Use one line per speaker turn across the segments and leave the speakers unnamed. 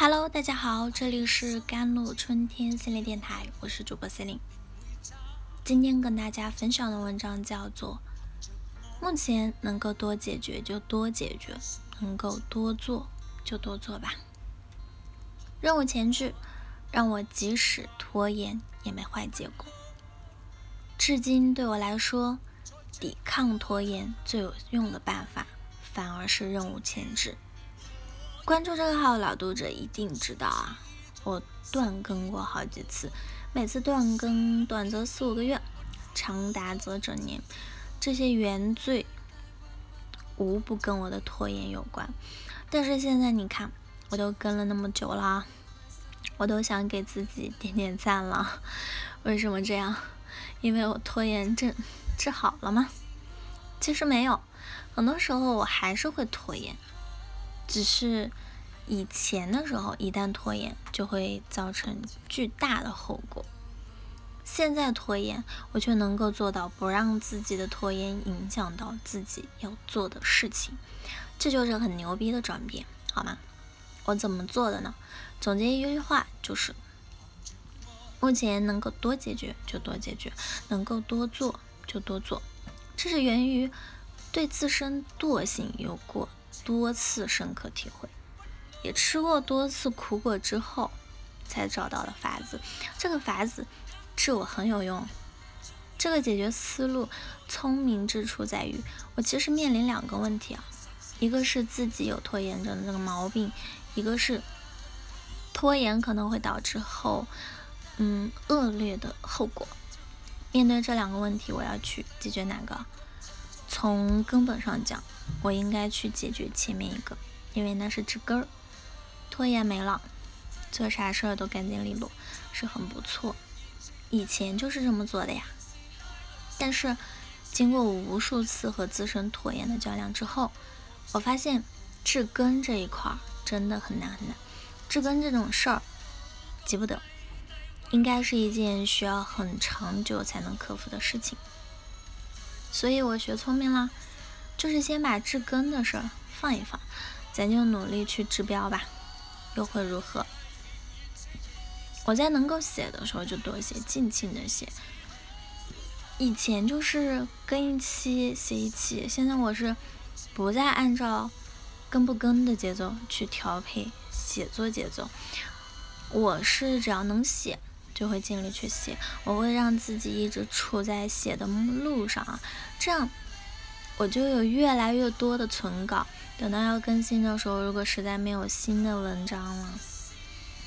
Hello，大家好，这里是甘露春天系列电台，我是主播 c e l i n e 今天跟大家分享的文章叫做《目前能够多解决就多解决，能够多做就多做吧》。任务前置，让我即使拖延也没坏结果。至今对我来说，抵抗拖延最有用的办法，反而是任务前置。关注这个号老读者一定知道啊，我断更过好几次，每次断更短则四五个月，长达则整年。这些原罪无不跟我的拖延有关。但是现在你看，我都更了那么久了，我都想给自己点点赞了。为什么这样？因为我拖延症治好了吗？其实没有，很多时候我还是会拖延。只是以前的时候，一旦拖延就会造成巨大的后果。现在拖延，我却能够做到不让自己的拖延影响到自己要做的事情，这就是很牛逼的转变，好吗？我怎么做的呢？总结一句话就是：目前能够多解决就多解决，能够多做就多做。这是源于对自身惰性有过。多次深刻体会，也吃过多次苦果之后，才找到了法子。这个法子是我很有用。这个解决思路聪明之处在于，我其实面临两个问题啊，一个是自己有拖延症的这个毛病，一个是拖延可能会导致后嗯恶劣的后果。面对这两个问题，我要去解决哪个？从根本上讲。我应该去解决前面一个，因为那是治根儿。拖延没了，做啥事儿都干净利落，是很不错。以前就是这么做的呀。但是经过无数次和自身拖延的较量之后，我发现治根这一块儿真的很难很难。治根这种事儿急不得，应该是一件需要很长久才能克服的事情。所以我学聪明了。就是先把治根的事儿放一放，咱就努力去治标吧，又会如何？我在能够写的时候就多写，尽情的写。以前就是更一期写一期，现在我是不再按照更不更的节奏去调配写作节奏。我是只要能写，就会尽力去写，我会让自己一直处在写的路上，这样。我就有越来越多的存稿，等到要更新的时候，如果实在没有新的文章了，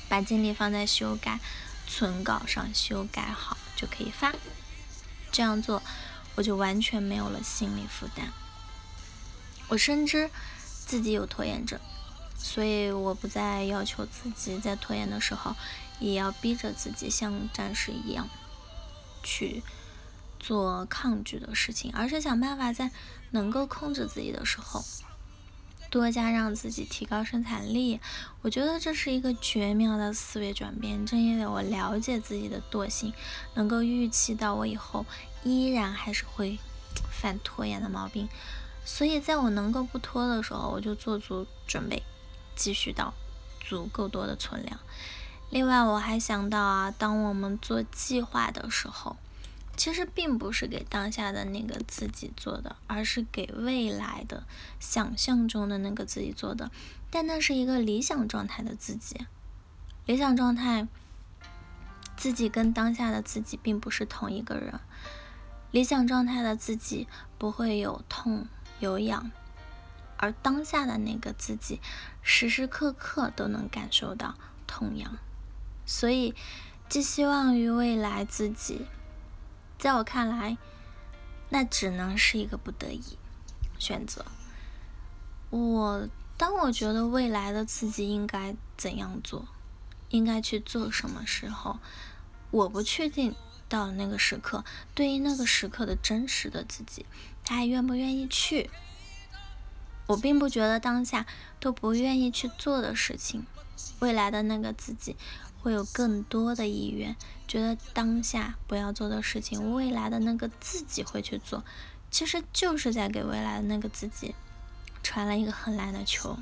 把精力放在修改存稿上，修改好就可以发。这样做，我就完全没有了心理负担。我深知自己有拖延症，所以我不再要求自己在拖延的时候，也要逼着自己像战士一样去。做抗拒的事情，而是想办法在能够控制自己的时候，多加让自己提高生产力。我觉得这是一个绝妙的思维转变。正因为我了解自己的惰性，能够预期到我以后依然还是会犯拖延的毛病，所以在我能够不拖的时候，我就做足准备，积蓄到足够多的存量。另外，我还想到啊，当我们做计划的时候。其实并不是给当下的那个自己做的，而是给未来的想象中的那个自己做的。但那是一个理想状态的自己，理想状态自己跟当下的自己并不是同一个人。理想状态的自己不会有痛有痒，而当下的那个自己时时刻刻都能感受到痛痒。所以，寄希望于未来自己。在我看来，那只能是一个不得已选择。我当我觉得未来的自己应该怎样做，应该去做什么时候，我不确定到了那个时刻，对于那个时刻的真实的自己，他还愿不愿意去？我并不觉得当下都不愿意去做的事情，未来的那个自己。会有更多的意愿，觉得当下不要做的事情，未来的那个自己会去做，其实就是在给未来的那个自己传了一个很烂的球。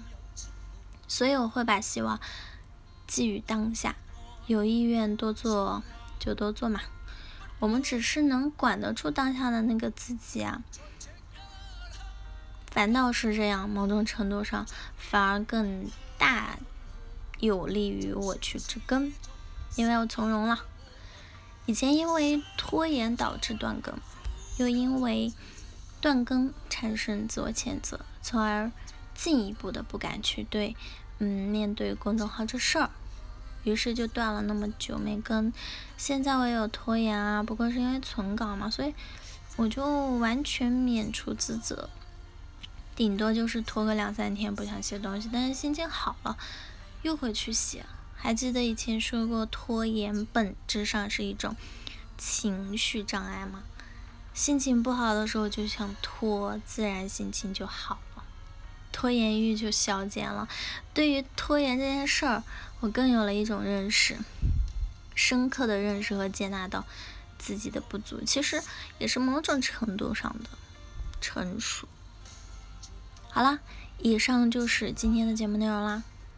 所以我会把希望寄予当下，有意愿多做就多做嘛。我们只是能管得住当下的那个自己啊。反倒是这样，某种程度上反而更大有利于我去植根，因为我从容了。以前因为拖延导致断更，又因为断更产生自我谴责，从而进一步的不敢去对，嗯，面对公众号这事儿，于是就断了那么久没更。现在我也有拖延啊，不过是因为存稿嘛，所以我就完全免除自责，顶多就是拖个两三天不想写东西，但是心情好了又会去写。还记得以前说过，拖延本质上是一种情绪障碍吗？心情不好的时候就想拖，自然心情就好了，拖延欲就消减了。对于拖延这件事儿，我更有了一种认识，深刻的认识和接纳到自己的不足，其实也是某种程度上的成熟。好啦，以上就是今天的节目内容啦。